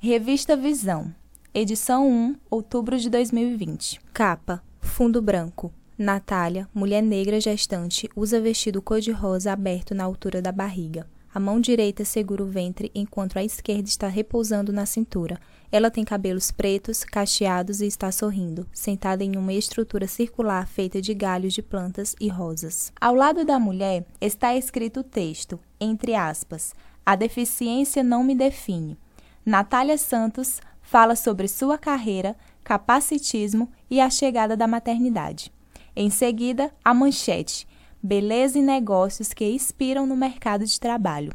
Revista Visão, edição 1, outubro de 2020. Capa: Fundo branco. Natália, mulher negra gestante, usa vestido cor-de-rosa aberto na altura da barriga. A mão direita segura o ventre enquanto a esquerda está repousando na cintura. Ela tem cabelos pretos, cacheados e está sorrindo, sentada em uma estrutura circular feita de galhos de plantas e rosas. Ao lado da mulher está escrito o texto, entre aspas: A deficiência não me define. Natália Santos fala sobre sua carreira, capacitismo e a chegada da maternidade. Em seguida, a manchete: Beleza e negócios que inspiram no mercado de trabalho.